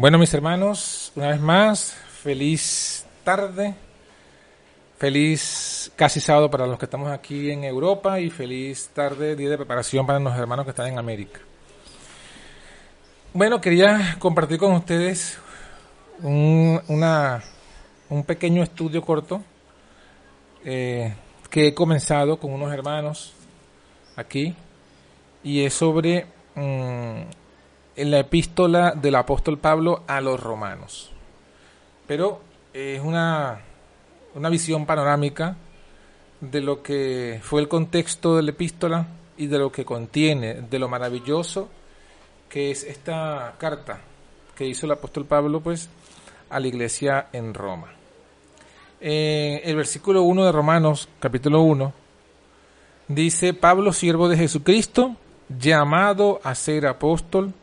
Bueno, mis hermanos, una vez más, feliz tarde, feliz casi sábado para los que estamos aquí en Europa y feliz tarde, día de preparación para los hermanos que están en América. Bueno, quería compartir con ustedes un, una, un pequeño estudio corto eh, que he comenzado con unos hermanos aquí y es sobre mm, en la epístola del apóstol Pablo a los romanos. Pero es una, una visión panorámica de lo que fue el contexto de la epístola y de lo que contiene, de lo maravilloso que es esta carta que hizo el apóstol Pablo pues a la iglesia en Roma. Eh, el versículo 1 de Romanos, capítulo 1, dice, Pablo, siervo de Jesucristo, llamado a ser apóstol,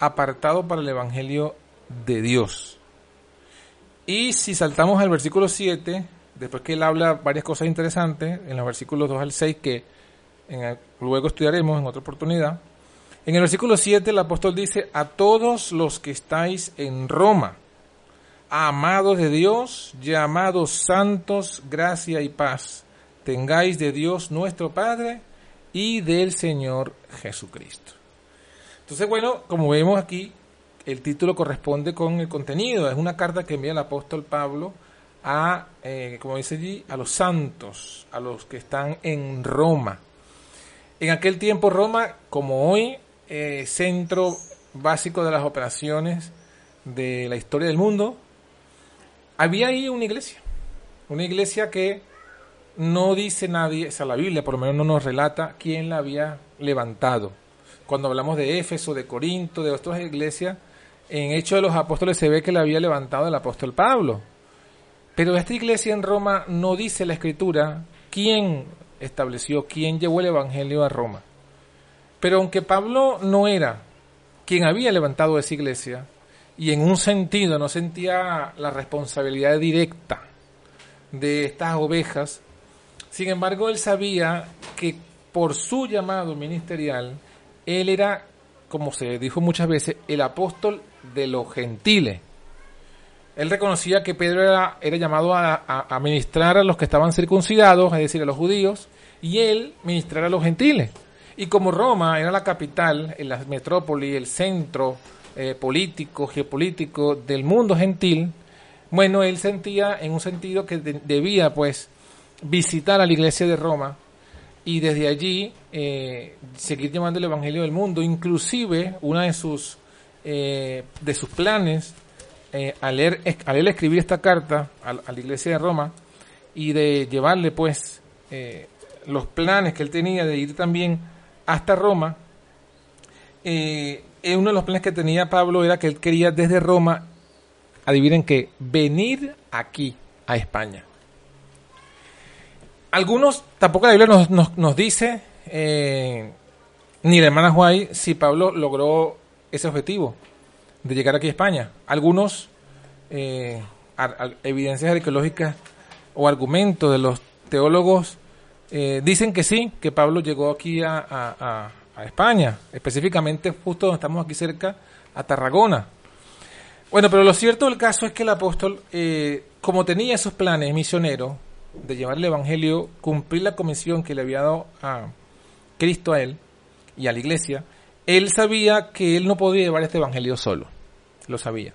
apartado para el Evangelio de Dios. Y si saltamos al versículo 7, después que él habla varias cosas interesantes, en los versículos 2 al 6, que luego estudiaremos en otra oportunidad, en el versículo 7 el apóstol dice, a todos los que estáis en Roma, amados de Dios, llamados santos, gracia y paz, tengáis de Dios nuestro Padre y del Señor Jesucristo. Entonces, bueno, como vemos aquí, el título corresponde con el contenido. Es una carta que envía el apóstol Pablo a, eh, como dice allí, a los santos, a los que están en Roma. En aquel tiempo Roma, como hoy, eh, centro básico de las operaciones de la historia del mundo, había ahí una iglesia. Una iglesia que no dice nadie, o sea, la Biblia por lo menos no nos relata quién la había levantado cuando hablamos de Éfeso, de Corinto, de otras iglesias, en Hechos de los Apóstoles se ve que la había levantado el apóstol Pablo. Pero esta iglesia en Roma no dice la escritura quién estableció, quién llevó el Evangelio a Roma. Pero aunque Pablo no era quien había levantado esa iglesia, y en un sentido no sentía la responsabilidad directa de estas ovejas, sin embargo él sabía que por su llamado ministerial, él era, como se dijo muchas veces, el apóstol de los gentiles. Él reconocía que Pedro era, llamado a, ministrar a los que estaban circuncidados, es decir, a los judíos, y él ministrar a los gentiles. Y como Roma era la capital, la metrópoli, el centro eh, político, geopolítico del mundo gentil, bueno, él sentía en un sentido que debía pues visitar a la iglesia de Roma y desde allí eh, seguir llevando el Evangelio del mundo. Inclusive, una de sus, eh, de sus planes eh, al, leer, al escribir esta carta a, la iglesia de Roma y de llevarle pues los planes que él tenía de ir también hasta Roma, uno de los planes que tenía Pablo era que él quería desde Roma, adivinen que, venir aquí a España. Algunos, tampoco la Biblia nos, nos, dice, eh, ni la hermana Juay, si Pablo logró ese objetivo de llegar aquí a España. Algunos, eh, evidencias arqueológicas o argumentos de los teólogos eh, dicen que sí, que Pablo llegó aquí a, a, España, específicamente justo donde estamos aquí cerca, a Tarragona. Bueno, pero lo cierto del caso es que el apóstol, como tenía esos planes misioneros, de llevar el Evangelio, cumplir la comisión que le había dado a Cristo a él y a la iglesia, él sabía que él no podía llevar este Evangelio solo, lo sabía.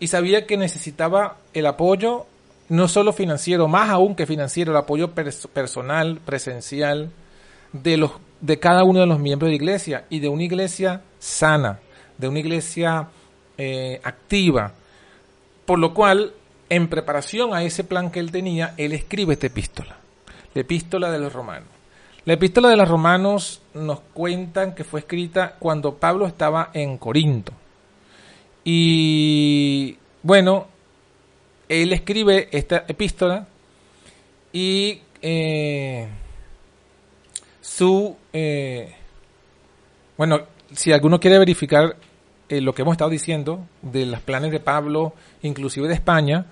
Y sabía que necesitaba el apoyo, no solo financiero, más aún que financiero, el apoyo personal, presencial, de, los, de cada uno de los miembros de la iglesia y de una iglesia sana, de una iglesia eh, activa. Por lo cual en preparación a ese plan que él tenía, él escribe esta epístola, la epístola de los romanos. La epístola de los romanos nos cuentan que fue escrita cuando Pablo estaba en Corinto. Y bueno, él escribe esta epístola y eh, su... Eh, bueno, si alguno quiere verificar eh, lo que hemos estado diciendo de los planes de Pablo, inclusive de España,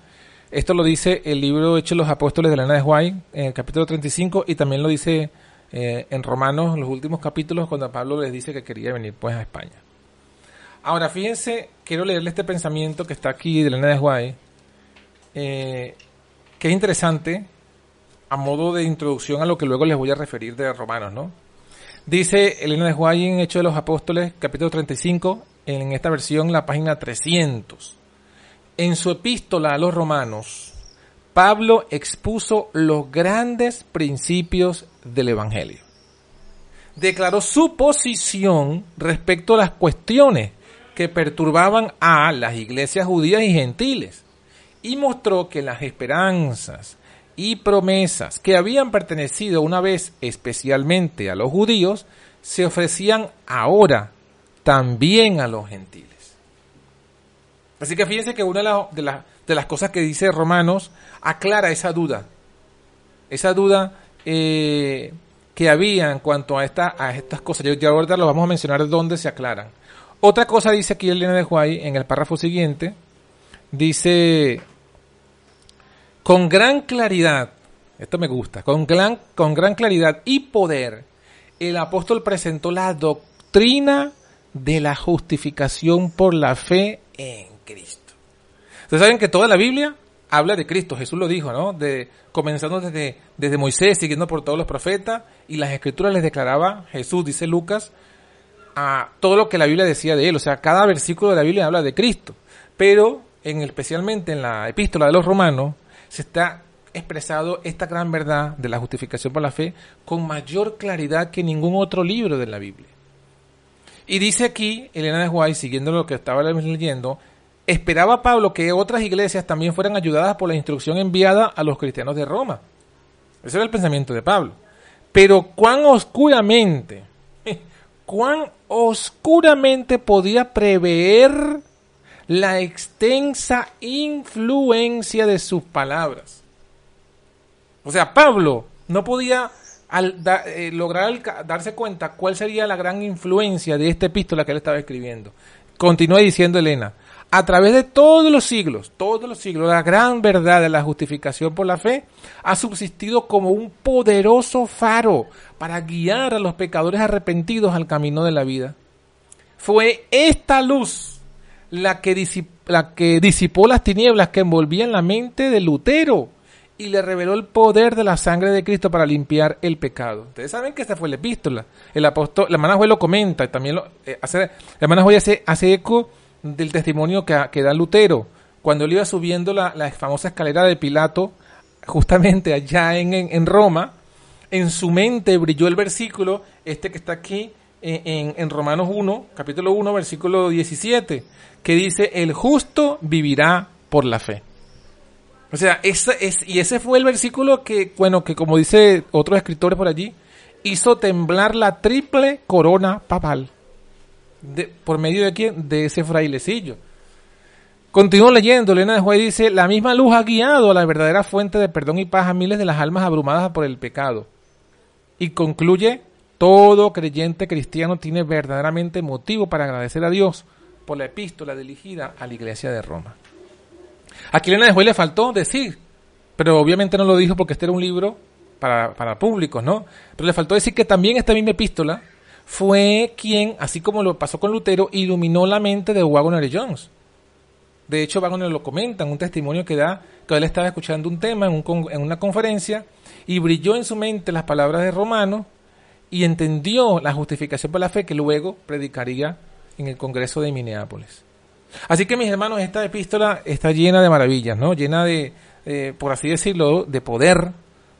esto lo dice el libro Hechos los Apóstoles de la de Juárez, en el capítulo 35, y también lo dice eh, en Romanos, los últimos capítulos, cuando Pablo les dice que quería venir pues a España. Ahora, fíjense, quiero leerle este pensamiento que está aquí de Elena de Guay, eh, que es interesante a modo de introducción a lo que luego les voy a referir de Romanos, ¿no? Dice Elena de Guay en Hechos de los Apóstoles, capítulo 35, en esta versión, la página 300. En su epístola a los romanos, Pablo expuso los grandes principios del Evangelio. Declaró su posición respecto a las cuestiones que perturbaban a las iglesias judías y gentiles y mostró que las esperanzas y promesas que habían pertenecido una vez especialmente a los judíos se ofrecían ahora también a los gentiles. Así que fíjense que una de, de, las cosas que dice Romanos aclara esa duda, esa duda eh, que había en cuanto a, esta, a estas cosas. Yo, ahorita lo vamos a mencionar dónde se aclaran. Otra cosa dice aquí Elena de Juárez en el párrafo siguiente, dice, con gran claridad, esto me gusta, con gran, con gran claridad y poder, el apóstol presentó la doctrina de la justificación por la fe en Cristo. Ustedes saben que toda la Biblia habla de Cristo, Jesús lo dijo, ¿no? De, comenzando desde, desde Moisés, siguiendo por todos los profetas, y las escrituras les declaraba Jesús, dice Lucas, a todo lo que la Biblia decía de él. O sea, cada versículo de la Biblia habla de Cristo. Pero, en, especialmente en la epístola de los romanos, se está expresado esta gran verdad de la justificación por la fe con mayor claridad que ningún otro libro de la Biblia. Y dice aquí, Elena de Guay, siguiendo lo que estaba leyendo, esperaba Pablo que otras iglesias también fueran ayudadas por la instrucción enviada a los cristianos de Roma. Ese era el pensamiento de Pablo. Pero cuán oscuramente, cuán oscuramente podía prever la extensa influencia de sus palabras. O sea, Pablo no podía eh, lograr darse cuenta cuál sería la gran influencia de esta epístola que él estaba escribiendo. Continúa diciendo Elena, a través de todos los siglos, todos los siglos, la gran verdad de la justificación por la fe ha subsistido como un poderoso faro para guiar a los pecadores arrepentidos al camino de la vida. Fue esta luz la que, disipó las tinieblas que envolvían la mente de Lutero y le reveló el poder de la sangre de Cristo para limpiar el pecado. Ustedes saben que esta fue la epístola. El apóstol, la hermana Joel lo comenta y también lo eh, hace, la hermana Joel hace, eco del testimonio que, que, da Lutero. Cuando él iba subiendo la, la, famosa escalera de Pilato, justamente allá en, en, Roma, en su mente brilló el versículo, este que está aquí en, en, en Romanos 1, capítulo 1, versículo 17, que dice, el justo vivirá por la fe. O sea, ese es, y ese fue el versículo que, bueno, que como dice otros escritores por allí, hizo temblar la triple corona papal. De, ¿Por medio de quién? De ese frailecillo. Continúo leyendo, Elena de Juez dice, la misma luz ha guiado a la verdadera fuente de perdón y paz a miles de las almas abrumadas por el pecado. Y concluye, todo creyente cristiano tiene verdaderamente motivo para agradecer a Dios por la epístola dirigida a la iglesia de Roma. A Elena de Juez le faltó decir, pero obviamente no lo dijo porque este era un libro para, para públicos, ¿no? Pero le faltó decir que también esta misma epístola fue quien, así como lo pasó con Lutero, iluminó la mente de Wagner Jones. De hecho, Wagner lo comenta en un testimonio que da que él estaba escuchando un tema en, un, en una conferencia y brilló en su mente las palabras de Romano y entendió la justificación por la fe que luego predicaría en el Congreso de Minneapolis. Así que mis hermanos, esta epístola está llena de maravillas, ¿no? Llena de, por así decirlo, de poder,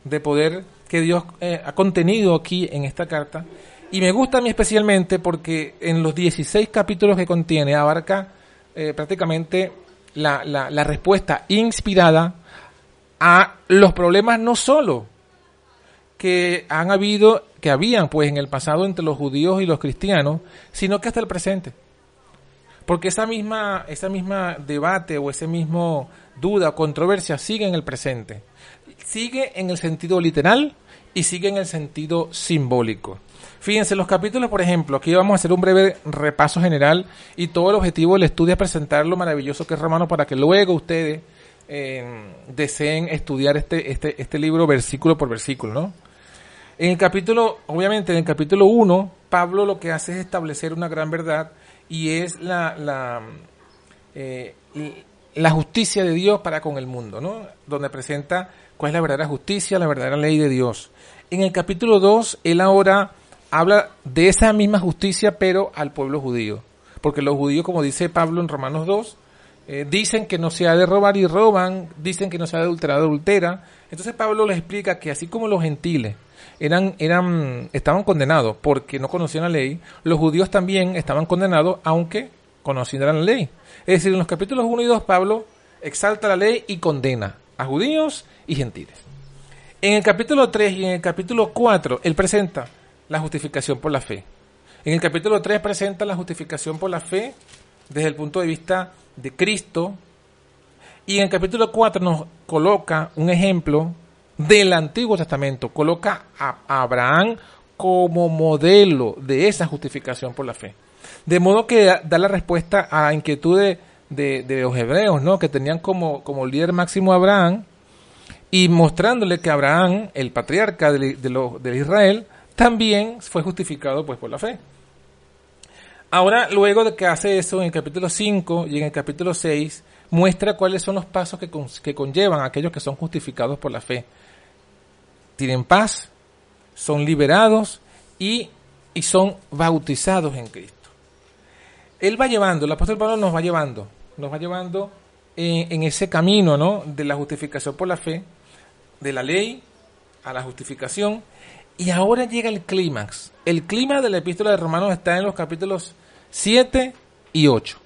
de poder que Dios eh, ha contenido aquí en esta carta. Y me gusta a mí especialmente porque en los 16 capítulos que contiene abarca eh, prácticamente la, la, respuesta inspirada a los problemas no solo que han habido, que habían pues en el pasado entre los judíos y los cristianos, sino que hasta el presente. Porque esa misma, esa misma debate o ese mismo duda o controversia sigue en el presente. Sigue en el sentido literal y sigue en el sentido simbólico. Fíjense, los capítulos, por ejemplo, aquí vamos a hacer un breve repaso general y todo el objetivo del estudio es presentar lo maravilloso que es Romano para que luego ustedes eh, deseen estudiar este, este, este libro versículo por versículo, ¿no? En el capítulo, obviamente en el capítulo 1, Pablo lo que hace es establecer una gran verdad y es la, la, eh, la justicia de Dios para con el mundo, ¿no? Donde presenta cuál es la verdadera justicia, la verdadera ley de Dios. En el capítulo 2, él ahora habla de esa misma justicia, pero al pueblo judío. Porque los judíos, como dice Pablo en Romanos 2, eh, dicen que no se ha de robar y roban, dicen que no se ha de adulterar, adultera. Entonces Pablo les explica que así como los gentiles eran, eran, estaban condenados porque no conocían la ley, los judíos también estaban condenados aunque conocieran la ley. Es decir, en los capítulos 1 y 2 Pablo exalta la ley y condena a judíos y gentiles. En el capítulo 3 y en el capítulo 4 él presenta la justificación por la fe. En el capítulo 3 presenta la justificación por la fe desde el punto de vista de Cristo. Y en el capítulo 4 nos coloca un ejemplo del Antiguo Testamento. Coloca a Abraham como modelo de esa justificación por la fe. De modo que da la respuesta a la inquietud de, los hebreos, ¿no? que tenían como, como líder máximo a Abraham, y mostrándole que Abraham, el patriarca de, de, Israel, también fue justificado pues por la fe. Ahora, luego de que hace eso en el capítulo 5 y en el capítulo 6, muestra cuáles son los pasos que, que conllevan a aquellos que son justificados por la fe. Tienen paz, son liberados y, y son bautizados en Cristo. Él va llevando, el apóstol Pablo nos va llevando, nos va llevando en, en ese camino ¿no? de la justificación por la fe, de la ley a la justificación, y ahora llega el clímax. El clímax de la epístola de Romanos está en los capítulos 7 y 8.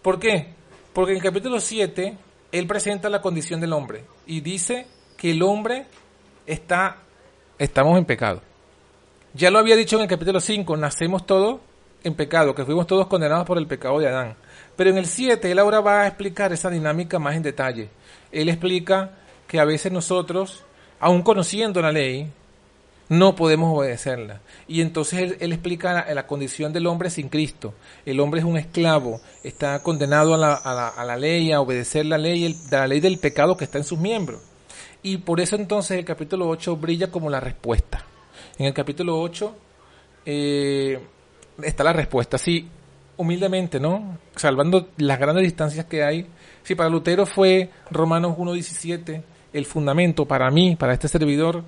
¿Por qué? Porque en el capítulo 7 él presenta la condición del hombre y dice que el hombre está, estamos en pecado. Ya lo había dicho en el capítulo 5, nacemos todos en pecado, que fuimos todos condenados por el pecado de Adán. Pero en el 7 él ahora va a explicar esa dinámica más en detalle. Él explica que a veces nosotros, aun conociendo la ley, no podemos obedecerla. Y entonces él, explica la, condición del hombre sin Cristo. El hombre es un esclavo, está condenado a la, a la, ley, a obedecer la ley, la ley del pecado que está en sus miembros. Y por eso entonces el capítulo 8 brilla como la respuesta. En el capítulo 8 eh, está la respuesta. Sí, humildemente, ¿no? Salvando las grandes distancias que hay. Si para Lutero fue Romanos 1.17 el fundamento para mí, para este servidor,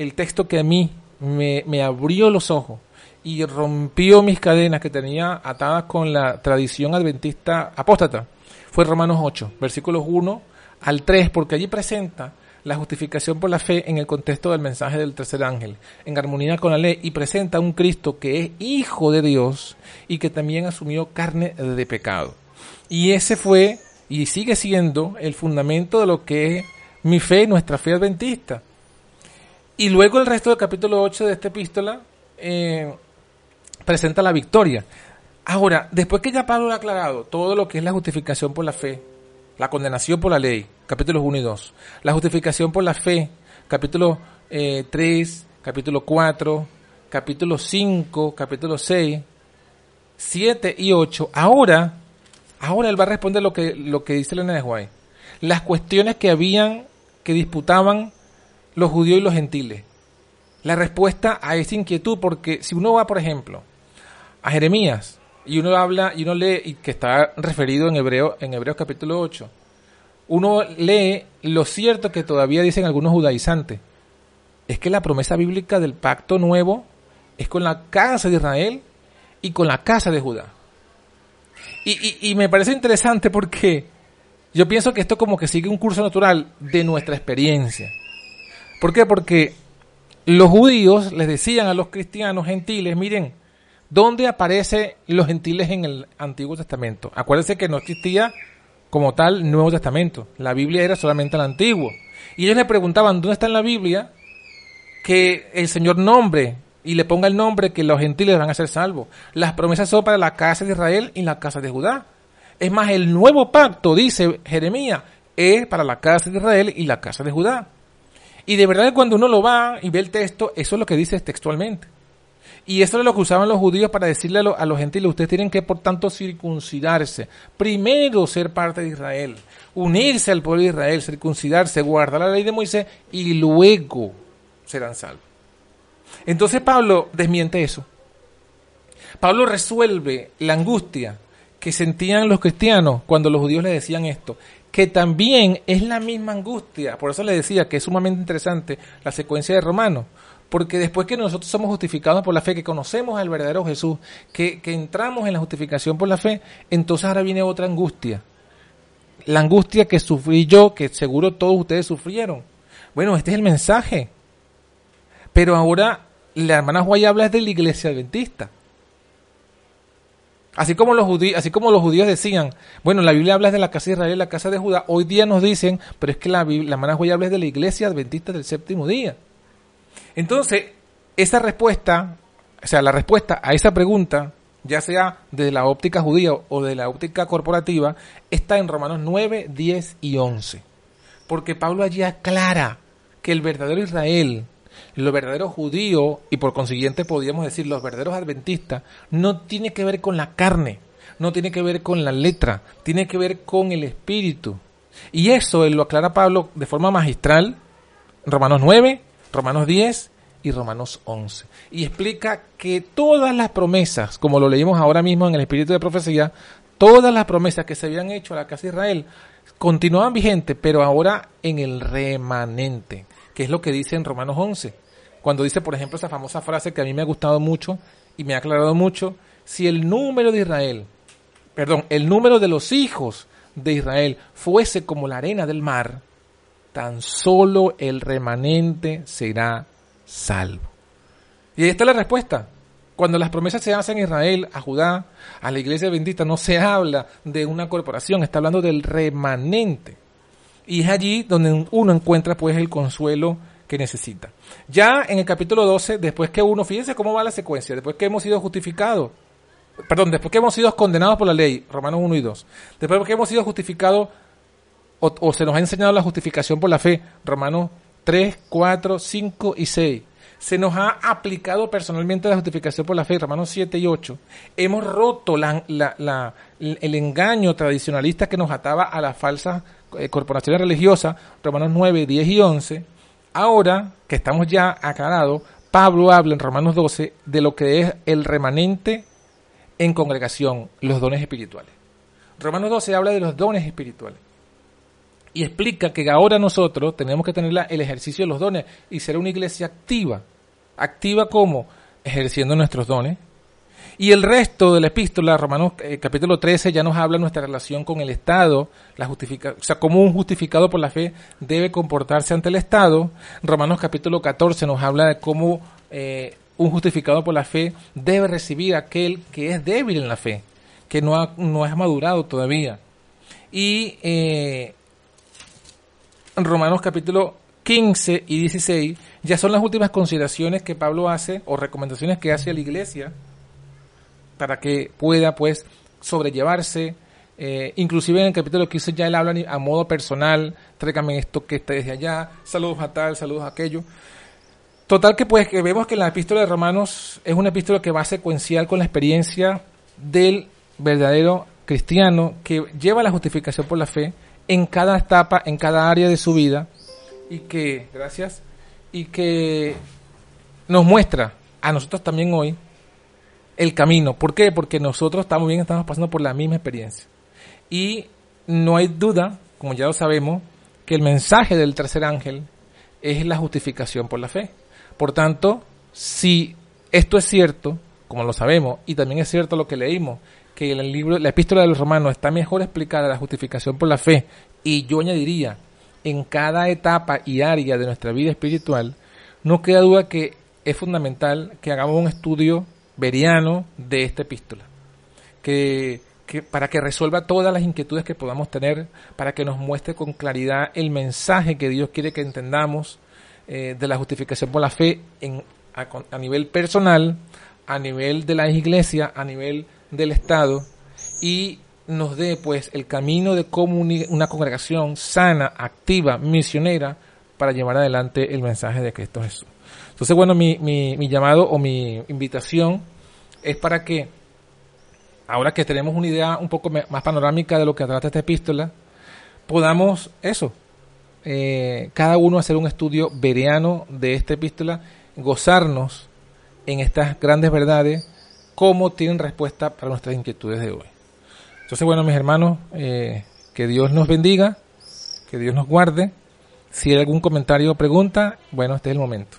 el texto que a mí me, abrió los ojos y rompió mis cadenas que tenía atadas con la tradición adventista apóstata. Fue Romanos 8, versículos 1 al 3, porque allí presenta la justificación por la fe en el contexto del mensaje del tercer ángel, en armonía con la ley, y presenta un Cristo que es hijo de Dios y que también asumió carne de pecado. Y ese fue y sigue siendo el fundamento de lo que es mi fe, nuestra fe adventista. Y luego el resto del capítulo 8 de esta epístola eh, presenta la victoria. Ahora, después que ya Pablo ha aclarado todo lo que es la justificación por la fe, la condenación por la ley, capítulos 1 y 2, la justificación por la fe, capítulo 3, eh, capítulo 4, capítulo 5, capítulo 6, 7 y 8, ahora, ahora él va a responder lo que, lo que dice Elena de. Las cuestiones que habían, que disputaban los judíos y los gentiles? La respuesta a esa inquietud, porque si uno va, por ejemplo, a Jeremías y uno habla y uno lee, y que está referido en Hebreo, en Hebreos capítulo 8, uno lee lo cierto que todavía dicen algunos judaizantes. Es que la promesa bíblica del pacto nuevo es con la casa de Israel y con la casa de Judá. Y me parece interesante porque yo pienso que esto como que sigue un curso natural de nuestra experiencia. ¿Por qué? Porque los judíos les decían a los cristianos gentiles, miren, ¿dónde aparecen los gentiles en el Antiguo Testamento? Acuérdense que no existía como tal Nuevo Testamento. La Biblia era solamente el Antiguo. Y ellos le preguntaban, ¿dónde está en la Biblia que el Señor nombre y le ponga el nombre que los gentiles van a ser salvos? Las promesas son para la casa de Israel y la casa de Judá. Es más, el nuevo pacto, dice Jeremías, es para la casa de Israel y la casa de Judá. Y de verdad cuando uno lo va y ve el texto, eso es lo que dice textualmente. Y eso es lo que usaban los judíos para decirle a, los gentiles, ustedes tienen que por tanto circuncidarse. Primero ser parte de Israel, unirse al pueblo de Israel, circuncidarse, guardar la ley de Moisés y luego serán salvos. Entonces Pablo desmiente eso. Pablo resuelve la angustia que sentían los cristianos cuando los judíos le decían esto, que también es la misma angustia. Por eso le decía que es sumamente interesante la secuencia de Romanos, porque después que nosotros somos justificados por la fe, que conocemos al verdadero Jesús, que, que entramos en la justificación por la fe, entonces ahora viene otra angustia. La angustia que sufrí yo, que seguro todos ustedes sufrieron. Bueno, este es el mensaje. Pero ahora la hermana Guay habla de la iglesia adventista. Así como los judíos, decían, bueno, la Biblia habla de la casa de Israel, la casa de Judá, hoy día nos dicen, pero es que la, la hermana Guay habla de la iglesia adventista del séptimo día. Entonces, esa respuesta, o sea, la respuesta a esa pregunta, ya sea de la óptica judía o de la óptica corporativa, está en Romanos 9, 10 y 11. Porque Pablo allí aclara que el verdadero Israel, lo verdadero judío y por consiguiente podríamos decir los verdaderos adventistas, no tiene que ver con la carne, no tiene que ver con la letra, tiene que ver con el espíritu. Y eso él lo aclara Pablo de forma magistral, Romanos 9, Romanos 10 y Romanos 11. Y explica que todas las promesas, como lo leímos ahora mismo en el espíritu de profecía, todas las promesas que se habían hecho a la casa de Israel continuaban vigentes, pero ahora en el remanente que es lo que dice en Romanos 11. Cuando dice, por ejemplo, esa famosa frase que a mí me ha gustado mucho y me ha aclarado mucho, si el número de Israel, perdón, el número de los hijos de Israel fuese como la arena del mar, tan solo el remanente será salvo. Y ahí está la respuesta. Cuando las promesas se hacen a Israel, a Judá, a la iglesia bendita, no se habla de una corporación, está hablando del remanente. Y es allí donde uno encuentra pues el consuelo que necesita. Ya en el capítulo 12, después que uno, fíjense cómo va la secuencia, después que hemos sido justificados, perdón, después que hemos sido condenados por la ley, Romanos 1 y 2, después que hemos sido justificados o, se nos ha enseñado la justificación por la fe, Romanos 3, 4, 5 y 6 se nos ha aplicado personalmente la justificación por la fe, Romanos 7 y 8. Hemos roto la, el engaño tradicionalista que nos ataba a las falsas eh, corporaciones religiosas, Romanos 9, 10 y 11. Ahora que estamos ya aclarados, Pablo habla en Romanos 12 de lo que es el remanente en congregación, los dones espirituales. Romanos 12 habla de los dones espirituales y explica que ahora nosotros tenemos que tener el ejercicio de los dones y ser una iglesia activa. Activa como ejerciendo nuestros dones. Y el resto de la epístola, Romanos eh, capítulo 13, ya nos habla nuestra relación con el Estado, la justifica, o sea, cómo un justificado por la fe debe comportarse ante el Estado. Romanos capítulo 14 nos habla de cómo eh, un justificado por la fe debe recibir a aquel que es débil en la fe, que no ha, no ha madurado todavía. Y eh, Romanos capítulo 15 y 16 ya son las últimas consideraciones que Pablo hace o recomendaciones que hace a la iglesia para que pueda pues sobrellevarse. Eh, inclusive en el capítulo 15 ya él habla a modo personal, tráigame esto que está desde allá, saludos a tal, saludos a aquello. Total que pues que vemos que la epístola de Romanos es una epístola que va secuencial con la experiencia del verdadero cristiano que lleva la justificación por la fe en cada etapa, en cada área de su vida y que, gracias, y que nos muestra a nosotros también hoy el camino. ¿Por qué? Porque nosotros estamos bien, estamos pasando por la misma experiencia. Y no hay duda, como ya lo sabemos, que el mensaje del tercer ángel es la justificación por la fe. Por tanto, si esto es cierto, como lo sabemos, y también es cierto lo que leímos, que el libro, la epístola de los romanos está mejor explicada la justificación por la fe, y yo añadiría, en cada etapa y área de nuestra vida espiritual, no queda duda que es fundamental que hagamos un estudio veriano de esta epístola, que, para que resuelva todas las inquietudes que podamos tener, para que nos muestre con claridad el mensaje que Dios quiere que entendamos eh, de la justificación por la fe en, a nivel personal, a nivel de la iglesia, a nivel del Estado y nos dé pues el camino de cómo una congregación sana, activa, misionera para llevar adelante el mensaje de Cristo Jesús. Entonces, bueno, mi, mi, llamado o mi invitación es para que, ahora que tenemos una idea un poco más panorámica de lo que trata esta epístola, podamos eso, eh, cada uno hacer un estudio vereano de esta epístola, gozarnos en estas grandes verdades cómo tienen respuesta para nuestras inquietudes de hoy. Entonces, bueno, mis hermanos, eh, que Dios nos bendiga, que Dios nos guarde. Si hay algún comentario o pregunta, bueno, este es el momento.